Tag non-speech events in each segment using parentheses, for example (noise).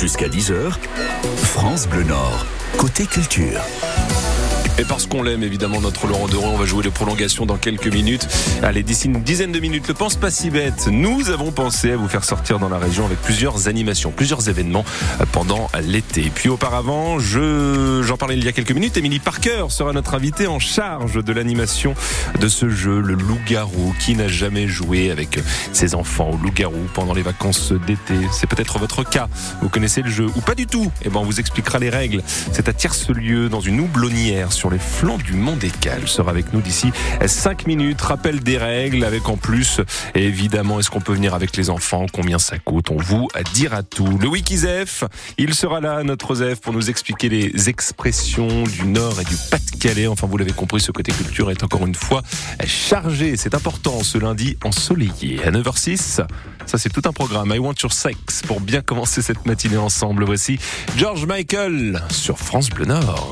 Jusqu'à 10h, France Bleu Nord, côté culture. Et parce qu'on l'aime évidemment notre Laurent Doré, on va jouer les prolongations dans quelques minutes. Allez, d'ici une dizaine de minutes, le pense pas si bête. Nous avons pensé à vous faire sortir dans la région avec plusieurs animations, plusieurs événements pendant l'été. Puis auparavant, je j'en parlais il y a quelques minutes, Émilie Parker sera notre invitée en charge de l'animation de ce jeu, le loup-garou, qui n'a jamais joué avec ses enfants au loup-garou pendant les vacances d'été. C'est peut-être votre cas. Vous connaissez le jeu ou pas du tout? Eh ben, on vous expliquera les règles. C'est à Tierce-Lieu, dans une houblonnière sur les flancs du Mont Descales. sera avec nous d'ici 5 minutes. Rappel des règles avec en plus, évidemment, est-ce qu'on peut venir avec les enfants? Combien ça coûte? On vous dira tout. Le Wikizef, il sera là, notre Zef, pour nous expliquer les expressions du Nord et du Pas-de-Calais. Enfin, vous l'avez compris, ce côté culture est encore une fois chargé. C'est important ce lundi ensoleillé. À 9h06, ça c'est tout un programme. I Want Your Sex pour bien commencer cette matinée ensemble. Voici George Michael sur France Bleu Nord.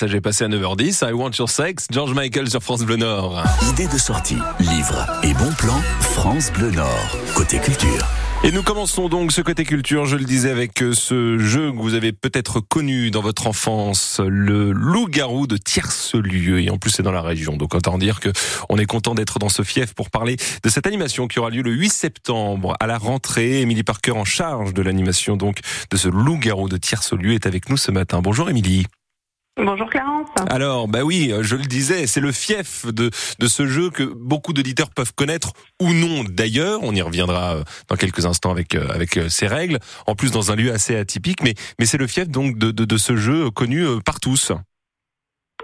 Message est passé à 9h10. I want your sex, George Michael sur France Bleu Nord. Idée de sortie, livre et bon plan, France Bleu Nord. Côté culture. Et nous commençons donc ce côté culture, je le disais, avec euh, ce jeu que vous avez peut-être connu dans votre enfance, le loup-garou de Tierce-Lieu. Et en plus, c'est dans la région. Donc, autant dire que on est content d'être dans ce fief pour parler de cette animation qui aura lieu le 8 septembre à la rentrée. Émilie Parker, en charge de l'animation donc de ce loup-garou de Tierce-Lieu, est avec nous ce matin. Bonjour Émilie. Bonjour Clarence. Alors, bah oui, je le disais, c'est le fief de, de ce jeu que beaucoup d'auditeurs peuvent connaître ou non d'ailleurs. On y reviendra euh, dans quelques instants avec, euh, avec euh, ces règles. En plus, dans un lieu assez atypique, mais, mais c'est le fief donc de, de, de ce jeu connu par tous.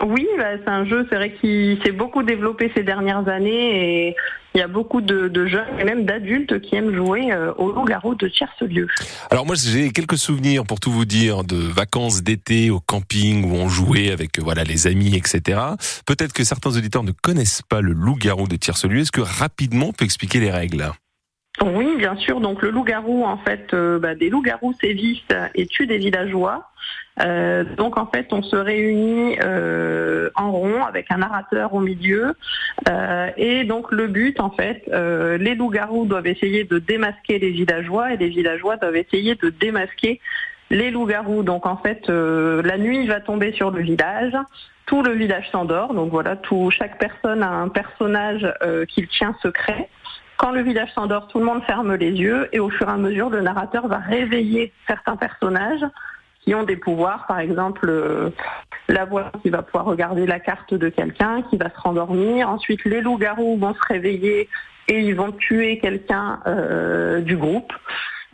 Oui, bah, c'est un jeu, c'est vrai qui s'est beaucoup développé ces dernières années et il y a beaucoup de, jeunes et même d'adultes qui aiment jouer euh, au loup-garou de Tierce-Lieu. Alors moi j'ai quelques souvenirs pour tout vous dire de vacances d'été au camping où on jouait avec voilà les amis etc. Peut-être que certains auditeurs ne connaissent pas le loup-garou de Tierce-Lieu. Est-ce que rapidement on peut expliquer les règles? Oui, bien sûr. Donc le loup-garou, en fait, euh, bah, des loups-garous sévissent et tuent des villageois. Euh, donc en fait, on se réunit euh, en rond avec un narrateur au milieu. et donc le but, en fait, les loups-garous doivent essayer de démasquer les villageois et les villageois doivent essayer de démasquer les loups-garous. Donc en fait, la nuit va tomber sur le village. Tout le village s'endort. Donc voilà, tout, chaque personne a un personnage qu'il tient secret. Quand le village s'endort, tout le monde ferme les yeux et au fur et à mesure, le narrateur va réveiller certains personnages qui ont des pouvoirs, par exemple euh, la voix qui va pouvoir regarder la carte de quelqu'un, qui va se rendormir. Ensuite, les loups-garous vont se réveiller et ils vont tuer quelqu'un euh, du groupe.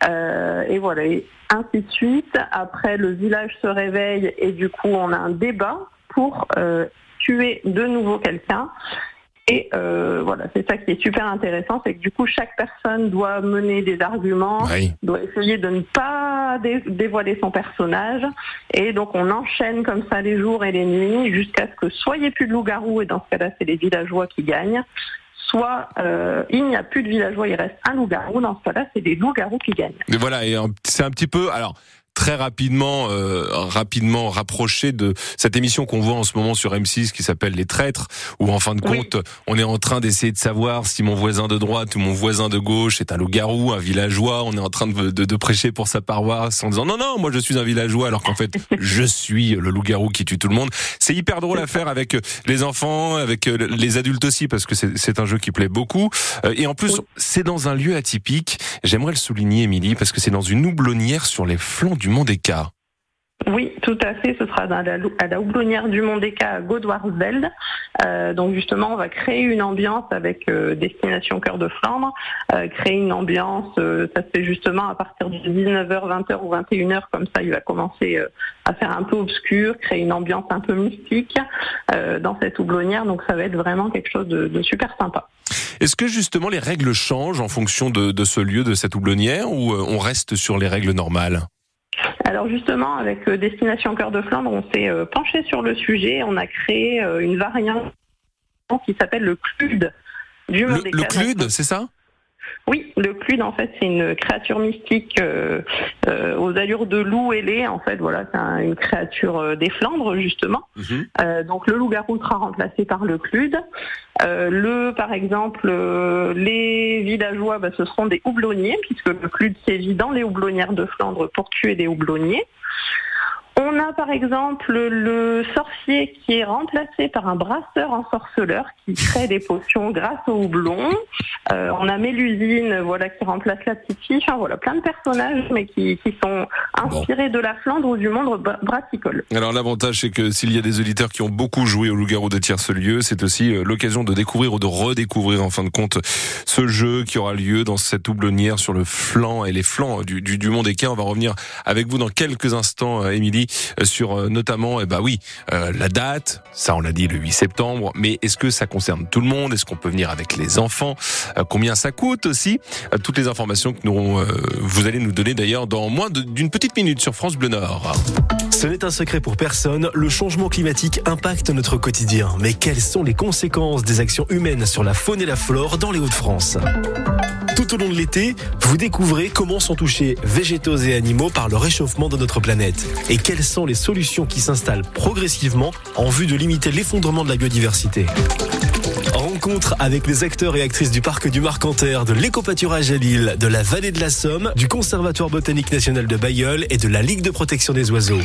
Euh, et voilà, et ainsi de suite. Après, le village se réveille et du coup, on a un débat pour tuer de nouveau quelqu'un. Et euh, voilà, c'est ça qui est super intéressant, c'est que du coup chaque personne doit mener des arguments, doit essayer de ne pas dévoiler son personnage, et donc on enchaîne comme ça les jours et les nuits jusqu'à ce que soit il n'y ait plus de loup-garou, et dans ce cas-là c'est les villageois qui gagnent, soit euh, il n'y a plus de villageois, il reste un loup-garou, dans ce cas-là c'est des loups-garous qui gagnent. Mais voilà, et c'est un petit peu, alors très rapidement, euh, rapidement rapproché de cette émission qu'on voit en ce moment sur M6 qui s'appelle Les Traîtres, où en fin de compte, on est en train d'essayer de savoir si mon voisin de droite ou mon voisin de gauche est un loup-garou, un villageois. On est en train de, de, de, prêcher pour sa paroisse en disant non, non, moi je suis un villageois, alors qu'en fait, (laughs) je suis le loup-garou qui tue tout le monde. C'est hyper drôle à faire avec les enfants, avec les adultes aussi, parce que c'est un jeu qui plaît beaucoup. Euh, et en plus, c'est dans un lieu atypique. J'aimerais le souligner, Émilie, parce que c'est dans une houblonnière sur les flancs du Mont des Cas. Oui, tout à fait. Ce sera à la, houblonnière du Mont des Cas à Godwarsveld. Euh, donc justement, on va créer une ambiance avec euh, Destination Cœur de Flandre, euh, créer une ambiance. ça se fait justement à partir de 19h, 20h ou 21h. Comme ça, il va commencer à faire un peu obscur, créer une ambiance un peu mystique dans cette houblonnière. Donc ça va être vraiment quelque chose de, super sympa. Est-ce que justement les règles changent en fonction de, de ce lieu, de cette houblonnière, ou on reste sur les règles normales? Alors justement, avec euh, Destination Cœur de Flandre, on s'est euh, penché sur le sujet. On a créé euh, une variante qui s'appelle le CLUD du Le, le CLUD, c'est ça? Oui, le Clude, en fait, c'est une créature mystique euh, euh, aux allures de loup ailé. En fait, voilà, c'est une créature euh, des Flandres, justement. Mhm. donc, le loup-garou sera remplacé par le Clude. le, par exemple, les villageois, bah, ce seront des houblonniers, puisque le Clude sévit dans les houblonnières de Flandre pour tuer des houblonniers. On a par exemple le sorcier qui est remplacé par un brasseur ensorceleur qui (laughs) crée des potions grâce au houblon. Euh, on a Mélusine, voilà, qui remplace la petite fille. Enfin, voilà, plein de personnages, mais qui, sont inspirés de la Flandre ou du monde brassicole. Alors l'avantage, c'est que s'il y a des auditeurs qui ont beaucoup joué au loup-garou de Tierce-Lieu, c'est aussi euh, l'occasion de découvrir ou de redécouvrir en fin de compte ce jeu qui aura lieu dans cette houblonnière sur le flanc et les flancs du, du, du Mont des On va revenir avec vous dans quelques instants, euh, Émilie, sur notamment, eh ben oui, la date. Ça, on l'a dit, le 8 septembre. Mais est-ce que ça concerne tout le monde? Est-ce qu'on peut venir avec les enfants? Euh, combien ça coûte aussi? Euh, toutes les informations que nous, euh, vous allez nous donner d'ailleurs dans moins d'une petite minute sur France Bleu Nord. Ce n'est un secret pour personne, le changement climatique impacte notre quotidien. Mais quelles sont les conséquences des actions humaines sur la faune et la flore dans les Hauts-de-France? Tout au long de l'été, vous découvrez comment sont touchés végétaux et animaux par le réchauffement de notre planète et quelles sont les solutions qui s'installent progressivement en vue de limiter l'effondrement de la biodiversité. Rencontre avec les acteurs et actrices du parc du Marcanterre, de l'éco-pâturage à Lille, de la vallée de la Somme, du Conservatoire botanique national de Bayeul et de la Ligue de protection des oiseaux.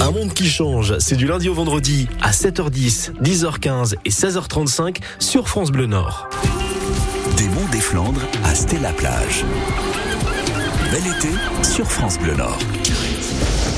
Un monde qui change, c'est du lundi au vendredi à 7h10, 10h15 et 16h35 sur France Bleu Nord. Des des Flandres à Stella Plage. Bel été sur France Bleu Nord.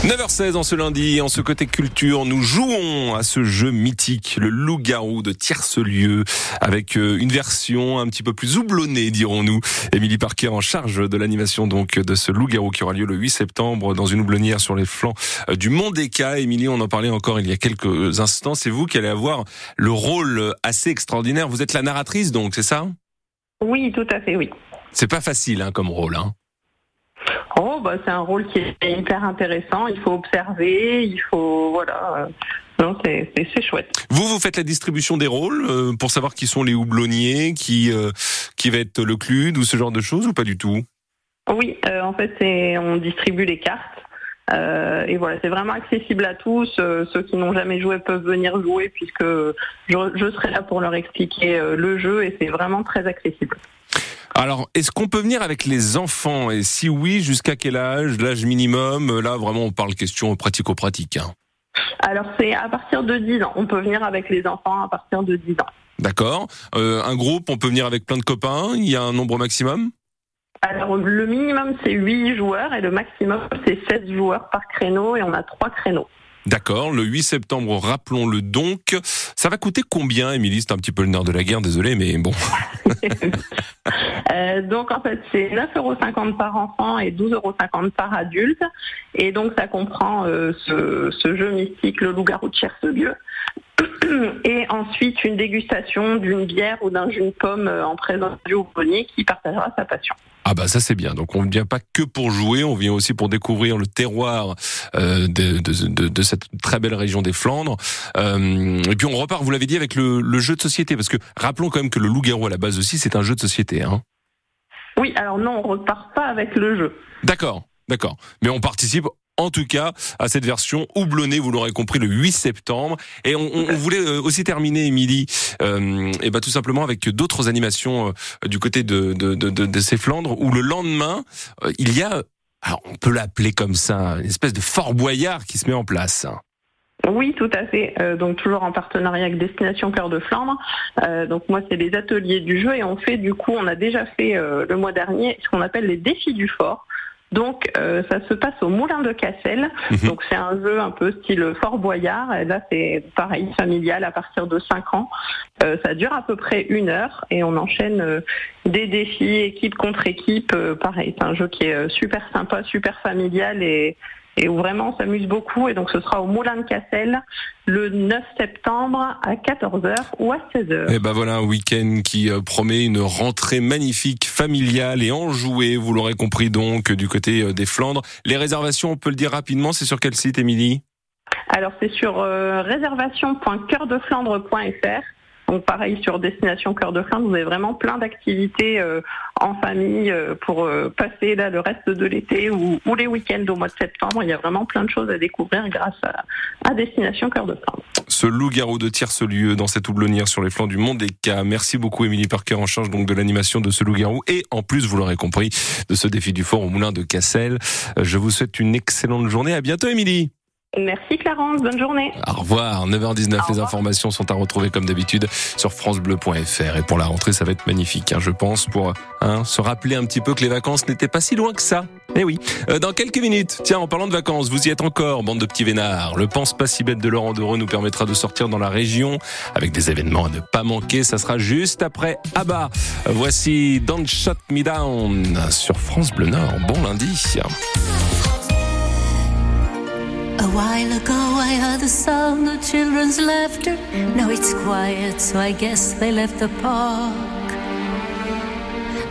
9h16 en ce lundi, en ce côté culture, nous jouons à ce jeu mythique, le loup-garou de Tierce-Lieu, avec euh, une version un petit peu plus houblonnée, dirons-nous. Émilie Parker en charge de l'animation donc de ce loup-garou qui aura lieu le 8 septembre dans une houblonnière sur les flancs euh, du Mont Déca. Émilie, on en parlait encore il y a quelques instants. C'est vous qui allez avoir le rôle assez extraordinaire. Vous êtes la narratrice donc, c'est ça? Oui, tout à fait, oui. C'est pas facile hein, comme rôle. Hein Oh, bah, c'est un rôle qui est hyper intéressant. Il faut observer, il faut. Voilà. Non, c'est chouette. Vous, vous faites la distribution des rôles euh, pour savoir qui sont les houblonniers, qui, euh, qui va être le clud ou ce genre de choses ou pas du tout? Oui, euh, en fait, on distribue les cartes. Et voilà, c'est vraiment accessible à tous. ceux qui n'ont jamais joué peuvent venir jouer puisque je, je serai là pour leur expliquer le jeu et c'est vraiment très accessible. Alors, est-ce qu'on peut venir avec les enfants? Et si oui, jusqu'à quel âge? L'âge minimum? Là, vraiment, on parle question pratico-pratique. Hein. Alors, c'est à partir de 10 ans. On peut venir avec les enfants à partir de 10 ans. D'accord. Euh, un groupe, on peut venir avec plein de copains? Il y a un nombre maximum? Alors le minimum c'est 8 joueurs et le maximum c'est 16 joueurs par créneau et on a 3 créneaux. D'accord, le 8 septembre, rappelons-le donc. Ça va coûter combien, Émilie? C'est un petit peu le nerf de la guerre, désolé, mais bon. (laughs) euh, donc en fait, c'est 9,50 euros par enfant et 12,50 euros par adulte. Et donc ça comprend euh, ce, jeu mystique, le loup-garou de Chercelieu. (coughs) Et ensuite une dégustation d'une bière ou d'un jus de pomme euh, en présence du houblonnier qui partagera sa passion. Ah bah ça c'est bien. Donc on ne vient pas que pour jouer, on vient aussi pour découvrir le terroir euh, de, de, de, cette très belle région des Flandres. Euh, et puis on repart, vous l'avez dit, avec le, le, jeu de société, parce que rappelons quand même que le loup-garou à la base aussi c'est un jeu de société. Hein. Oui, alors non, on repart pas avec le jeu. D'accord. D'accord. Mais on participe en tout cas à cette version houblonnée, vous l'aurez compris, le 8 septembre. Et on, voulait euh, aussi terminer, Émilie, euh, et bah, tout simplement avec d'autres animations euh, du côté de, de, de, de, ces Flandres, où le lendemain, euh, il y a, alors on peut l'appeler comme ça, une espèce de Fort Boyard qui se met en place. Oui, tout à fait. donc toujours en partenariat avec Destination Cœur de Flandre. donc moi, c'est les ateliers du jeu et on fait du coup, on a déjà fait le mois dernier ce qu'on appelle les défis du fort. Donc euh, ça se passe au Moulin de Cassel. Mhm. Donc c'est un jeu un peu style Fort Boyard. Et là c'est pareil familial à partir de 5 ans. Euh, ça dure à peu près une heure et on enchaîne euh, des défis équipe contre équipe. pareil, c'est un jeu qui est super sympa, super familial et et où vraiment on s'amuse beaucoup. Et donc ce sera au Moulin de Cassel le 9 septembre à 14h ou à 16h. Et ben voilà un week-end qui euh, promet une rentrée magnifique, familiale et enjouée. Vous l'aurez compris donc du côté euh, des Flandres. Les réservations, on peut le dire rapidement, c'est sur quel site, Émilie? Alors c'est sur euh, réservation.coeurdeflandre.fr. Donc pareil sur Destination Cœur de Flandre, vous avez vraiment plein d'activités euh, en famille euh, pour euh, passer là le reste de l'été ou, les week-ends au mois de septembre. Il y a vraiment plein de choses à découvrir grâce à, Destination Cœur de Flandre. Ce loup-garou de Tierce-Lieu dans cette houblonnière sur les flancs du Mont des Cas. Merci beaucoup Émilie Parker en charge donc de l'animation de ce loup-garou et en plus, vous l'aurez compris, de ce défi du fort au Moulin de Cassel. Je vous souhaite une excellente journée. À bientôt Émilie. Merci Clarence, bonne journée. Au revoir, 9h19, les informations sont à retrouver comme d'habitude sur francebleu.fr et pour la rentrée ça va être magnifique, hein, je pense, pour hein, se rappeler un petit peu que les vacances n'étaient pas si loin que ça. Eh oui, euh, dans quelques minutes, tiens, en parlant de vacances, vous y êtes encore, bande de petits vénards. Le pense pas si bête de Laurent Dereux nous permettra de sortir dans la région avec des événements à ne pas manquer, ça sera juste après Abba. Voici Don't Shut Me Down sur France Bleu Nord. Bon lundi. A while ago I heard the sound of children's laughter. Now it's quiet, so I guess they left the park.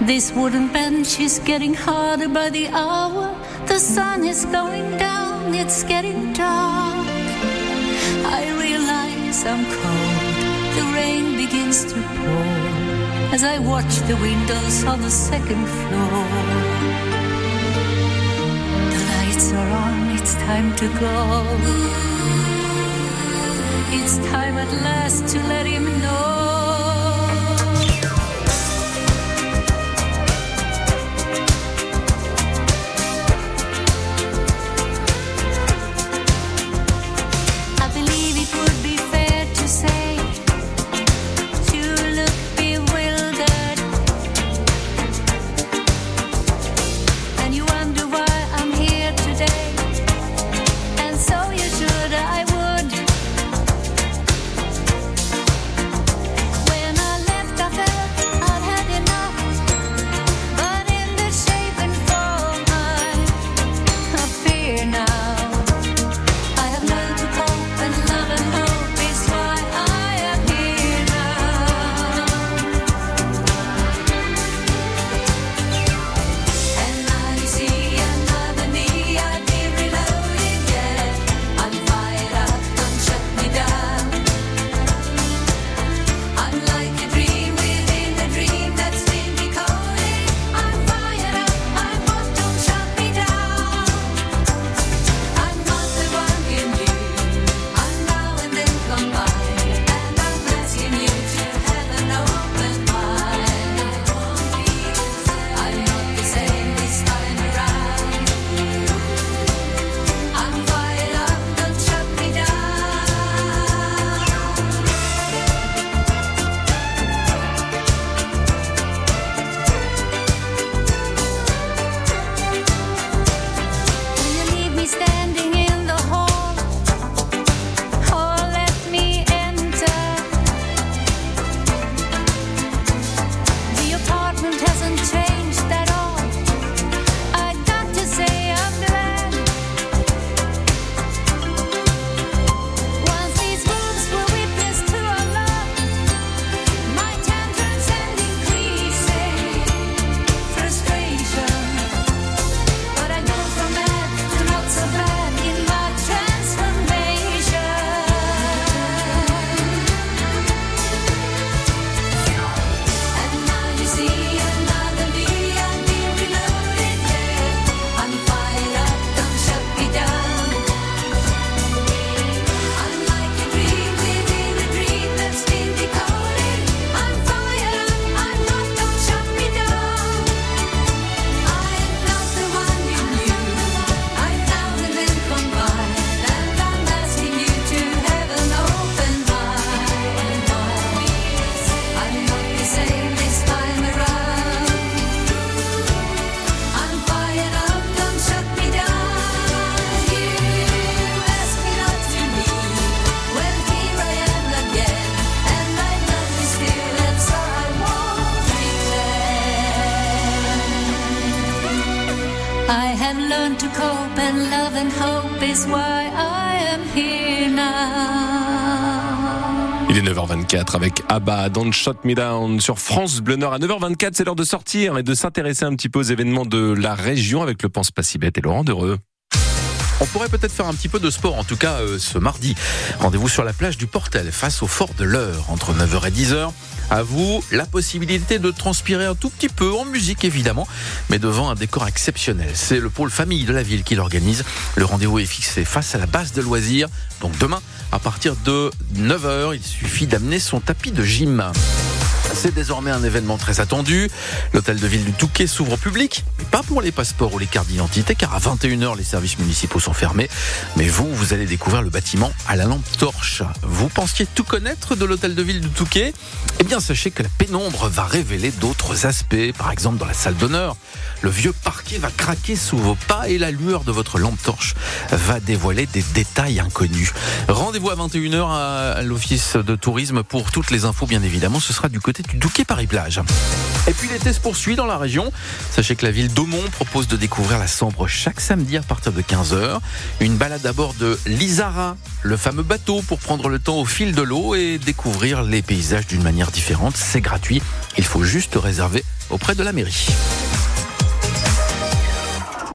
This wooden bench is getting harder by the hour. The sun is going down, it's getting dark. I realize I'm cold, the rain begins to pour. as I watch the windows on the second floor. Lights are on, it's time to go. It's time at last to let him know. avec Abba, Don't Shot Me Down sur France Bleu Nord à 9h24. C'est l'heure de sortir et de s'intéresser un petit peu aux événements de la région avec le Pense Pas et Laurent Dereux. On pourrait peut-être faire un petit peu de sport, en tout cas euh, ce mardi. Rendez-vous sur la plage du Portel face au fort de l'Eure entre 9h et 10h. À vous la possibilité de transpirer un tout petit peu en musique évidemment, mais devant un décor exceptionnel. C'est le pôle famille de la ville qui l'organise. Le rendez-vous est fixé face à la base de loisirs. Donc demain, à partir de 9h, il suffit d'amener son tapis de gym. C'est désormais un événement très attendu. L'hôtel de ville du Touquet s'ouvre au public, mais pas pour les passeports ou les cartes d'identité, car à 21h, les services municipaux sont fermés. Mais vous, vous allez découvrir le bâtiment à la lampe torche. Vous pensiez tout connaître de l'hôtel de ville du Touquet? Eh bien, sachez que la pénombre va révéler d'autres aspects. Par exemple, dans la salle d'honneur, le vieux parquet va craquer sous vos pas et la lueur de votre lampe torche va dévoiler des détails inconnus. Rendez-vous à 21h à l'office de tourisme pour toutes les infos, bien évidemment. Ce sera du côté du Douquet Paris-Plage. Et puis l'été se poursuit dans la région. Sachez que la ville d'Aumont propose de découvrir la Sambre chaque samedi à partir de 15h. Une balade à bord de l'Isara, le fameux bateau pour prendre le temps au fil de l'eau et découvrir les paysages d'une manière différente. C'est gratuit. Il faut juste réserver auprès de la mairie.